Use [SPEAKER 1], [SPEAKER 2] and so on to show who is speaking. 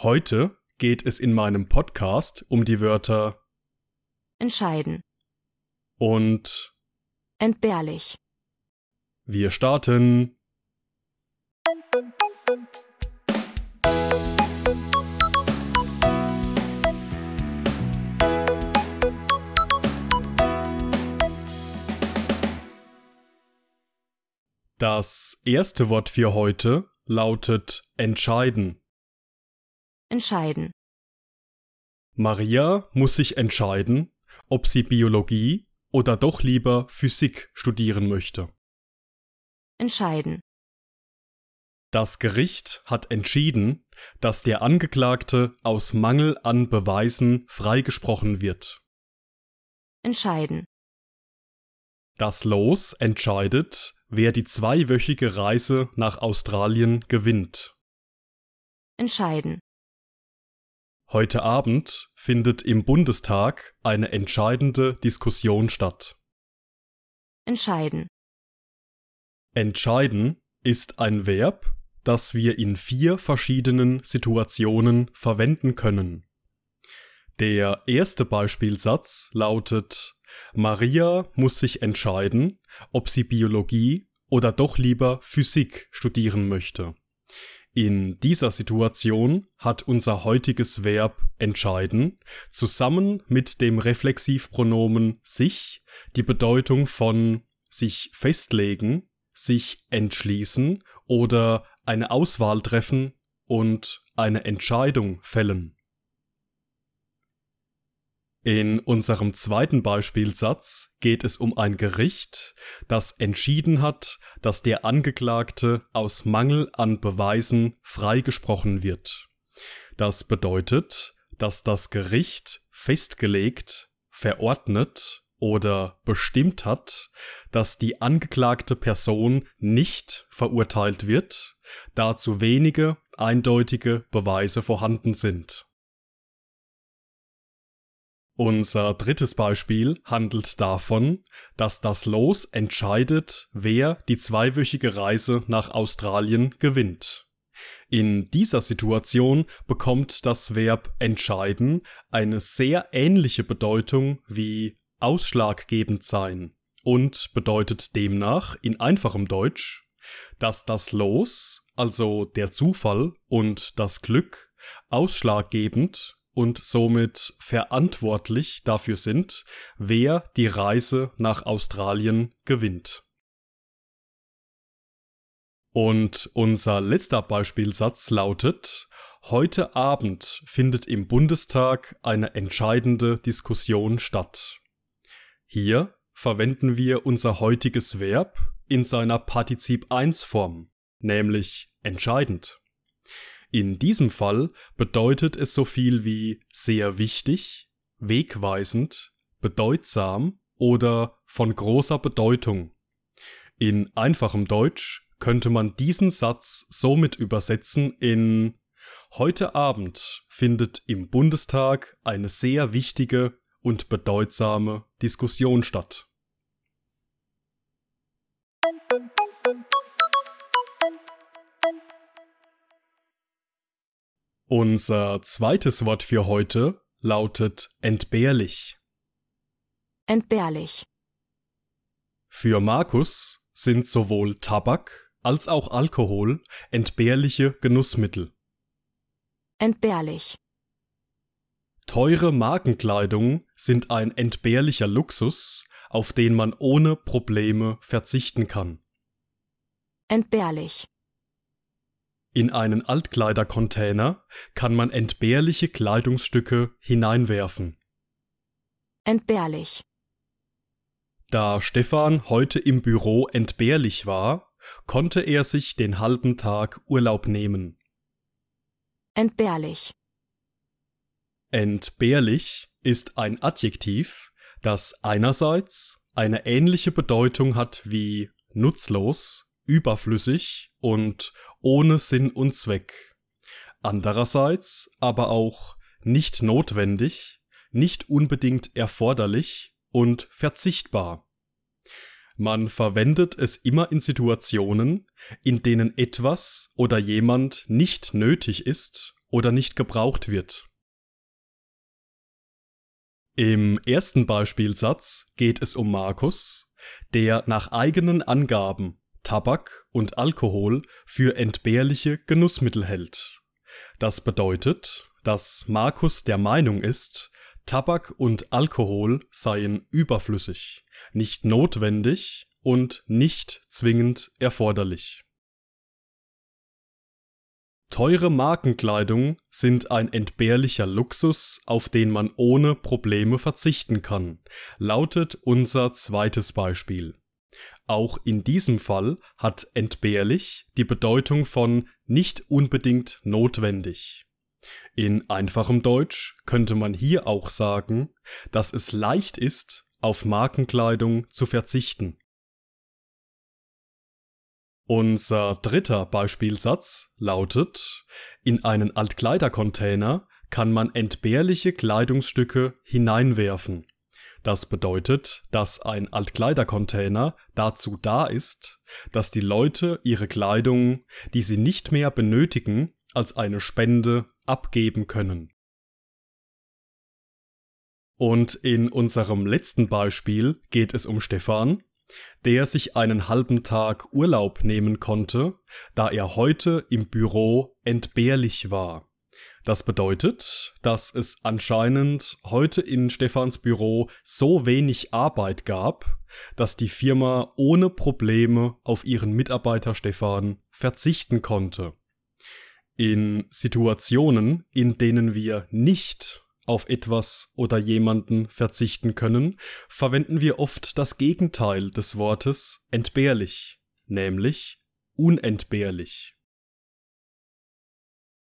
[SPEAKER 1] Heute geht es in meinem Podcast um die Wörter
[SPEAKER 2] entscheiden,
[SPEAKER 1] und
[SPEAKER 2] entbehrlich,
[SPEAKER 1] wir starten. Das erste Wort für heute lautet entscheiden.
[SPEAKER 2] Entscheiden,
[SPEAKER 1] Maria muss sich entscheiden, ob sie Biologie oder doch lieber Physik studieren möchte.
[SPEAKER 2] entscheiden,
[SPEAKER 1] Das Gericht hat entschieden, dass der Angeklagte aus Mangel an Beweisen freigesprochen wird.
[SPEAKER 2] entscheiden,
[SPEAKER 1] Das Los entscheidet, wer die zweiwöchige Reise nach Australien gewinnt.
[SPEAKER 2] entscheiden,
[SPEAKER 1] Heute Abend findet im Bundestag eine entscheidende Diskussion statt.
[SPEAKER 2] entscheiden,
[SPEAKER 1] Entscheiden ist ein Verb, das wir in vier verschiedenen Situationen verwenden können. Der erste Beispielsatz lautet Maria muss sich entscheiden, ob sie Biologie oder doch lieber Physik studieren möchte. In dieser Situation hat unser heutiges Verb entscheiden zusammen mit dem Reflexivpronomen sich die Bedeutung von sich festlegen, sich entschließen oder eine Auswahl treffen und eine Entscheidung fällen. In unserem zweiten Beispielsatz geht es um ein Gericht, das entschieden hat, dass der Angeklagte aus Mangel an Beweisen freigesprochen wird. Das bedeutet, dass das Gericht festgelegt, verordnet oder bestimmt hat, dass die angeklagte Person nicht verurteilt wird, da zu wenige eindeutige Beweise vorhanden sind. Unser drittes Beispiel handelt davon, dass das Los entscheidet, wer die zweiwöchige Reise nach Australien gewinnt. In dieser Situation bekommt das Verb entscheiden eine sehr ähnliche Bedeutung wie ausschlaggebend sein und bedeutet demnach in einfachem Deutsch, dass das Los, also der Zufall und das Glück, ausschlaggebend und somit verantwortlich dafür sind, wer die Reise nach Australien gewinnt. Und unser letzter Beispielsatz lautet, heute Abend findet im Bundestag eine entscheidende Diskussion statt. Hier verwenden wir unser heutiges Verb in seiner Partizip 1 Form, nämlich entscheidend. In diesem Fall bedeutet es so viel wie sehr wichtig, wegweisend, bedeutsam oder von großer Bedeutung. In einfachem Deutsch könnte man diesen Satz somit übersetzen in Heute Abend findet im Bundestag eine sehr wichtige und bedeutsame Diskussion statt. Unser zweites Wort für heute lautet entbehrlich.
[SPEAKER 2] entbehrlich,
[SPEAKER 1] Für Markus sind sowohl Tabak als auch Alkohol entbehrliche Genussmittel.
[SPEAKER 2] entbehrlich,
[SPEAKER 1] Teure Markenkleidung sind ein entbehrlicher Luxus, auf den man ohne Probleme verzichten kann.
[SPEAKER 2] entbehrlich,
[SPEAKER 1] In einen Altkleidercontainer kann man entbehrliche Kleidungsstücke hineinwerfen.
[SPEAKER 2] entbehrlich,
[SPEAKER 1] Da Stefan heute im Büro entbehrlich war, konnte er sich den halben Tag Urlaub nehmen.
[SPEAKER 2] Entbehrlich.
[SPEAKER 1] Entbehrlich ist ein Adjektiv, das einerseits eine ähnliche Bedeutung hat wie nutzlos, überflüssig und ohne Sinn und Zweck. Andererseits aber auch nicht notwendig, nicht unbedingt erforderlich und verzichtbar. Man verwendet es immer in Situationen, in denen etwas oder jemand nicht nötig ist oder nicht gebraucht wird. Im ersten Beispielsatz geht es um Markus, der nach eigenen Angaben Tabak und Alkohol für entbehrliche Genussmittel hält. Das bedeutet, dass Markus der Meinung ist, Tabak und Alkohol seien überflüssig, nicht notwendig und nicht zwingend erforderlich. Teure Markenkleidung sind ein entbehrlicher Luxus, auf den man ohne Probleme verzichten kann, lautet unser zweites Beispiel. Auch in diesem Fall hat entbehrlich die Bedeutung von nicht unbedingt notwendig. In einfachem Deutsch könnte man hier auch sagen, dass es leicht ist, auf Markenkleidung zu verzichten. Unser dritter Beispielsatz lautet, in einen Altkleidercontainer kann man entbehrliche Kleidungsstücke hineinwerfen. Das bedeutet, dass ein Altkleidercontainer dazu da ist, dass die Leute ihre Kleidung, die sie nicht mehr benötigen, als eine Spende abgeben können. Und in unserem letzten Beispiel geht es um Stefan, der sich einen halben Tag Urlaub nehmen konnte, da er heute im Büro entbehrlich war. Das bedeutet, dass es anscheinend heute in Stefans Büro so wenig Arbeit gab, dass die Firma ohne Probleme auf ihren Mitarbeiter Stefan verzichten konnte. In Situationen, in denen wir nicht auf etwas oder jemanden verzichten können, verwenden wir oft das Gegenteil des Wortes entbehrlich, nämlich unentbehrlich.